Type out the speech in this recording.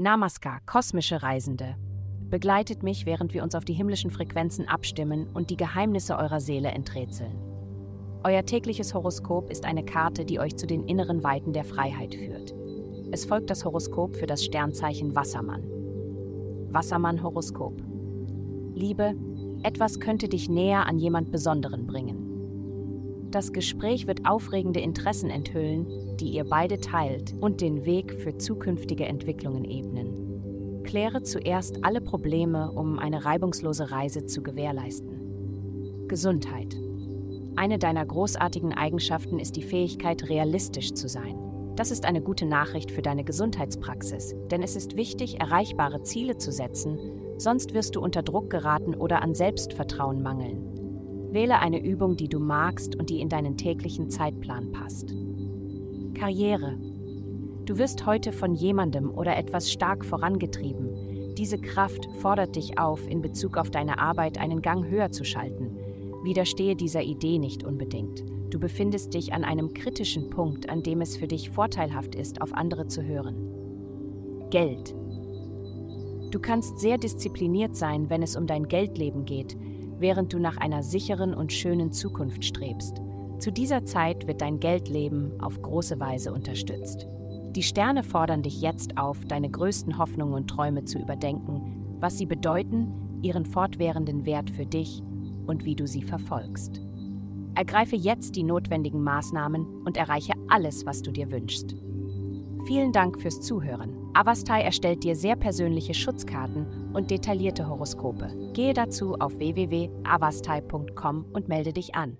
Namaskar, kosmische Reisende. Begleitet mich, während wir uns auf die himmlischen Frequenzen abstimmen und die Geheimnisse eurer Seele enträtseln. Euer tägliches Horoskop ist eine Karte, die euch zu den inneren Weiten der Freiheit führt. Es folgt das Horoskop für das Sternzeichen Wassermann. Wassermann Horoskop. Liebe, etwas könnte dich näher an jemand Besonderen bringen. Das Gespräch wird aufregende Interessen enthüllen, die ihr beide teilt und den Weg für zukünftige Entwicklungen ebnen. Kläre zuerst alle Probleme, um eine reibungslose Reise zu gewährleisten. Gesundheit. Eine deiner großartigen Eigenschaften ist die Fähigkeit, realistisch zu sein. Das ist eine gute Nachricht für deine Gesundheitspraxis, denn es ist wichtig, erreichbare Ziele zu setzen, sonst wirst du unter Druck geraten oder an Selbstvertrauen mangeln. Wähle eine Übung, die du magst und die in deinen täglichen Zeitplan passt. Karriere. Du wirst heute von jemandem oder etwas stark vorangetrieben. Diese Kraft fordert dich auf, in Bezug auf deine Arbeit einen Gang höher zu schalten. Widerstehe dieser Idee nicht unbedingt. Du befindest dich an einem kritischen Punkt, an dem es für dich vorteilhaft ist, auf andere zu hören. Geld. Du kannst sehr diszipliniert sein, wenn es um dein Geldleben geht, während du nach einer sicheren und schönen Zukunft strebst. Zu dieser Zeit wird dein Geldleben auf große Weise unterstützt. Die Sterne fordern dich jetzt auf, deine größten Hoffnungen und Träume zu überdenken, was sie bedeuten, ihren fortwährenden Wert für dich und wie du sie verfolgst. Ergreife jetzt die notwendigen Maßnahmen und erreiche alles, was du dir wünschst. Vielen Dank fürs Zuhören. Avastai erstellt dir sehr persönliche Schutzkarten und detaillierte Horoskope. Gehe dazu auf www.avastai.com und melde dich an.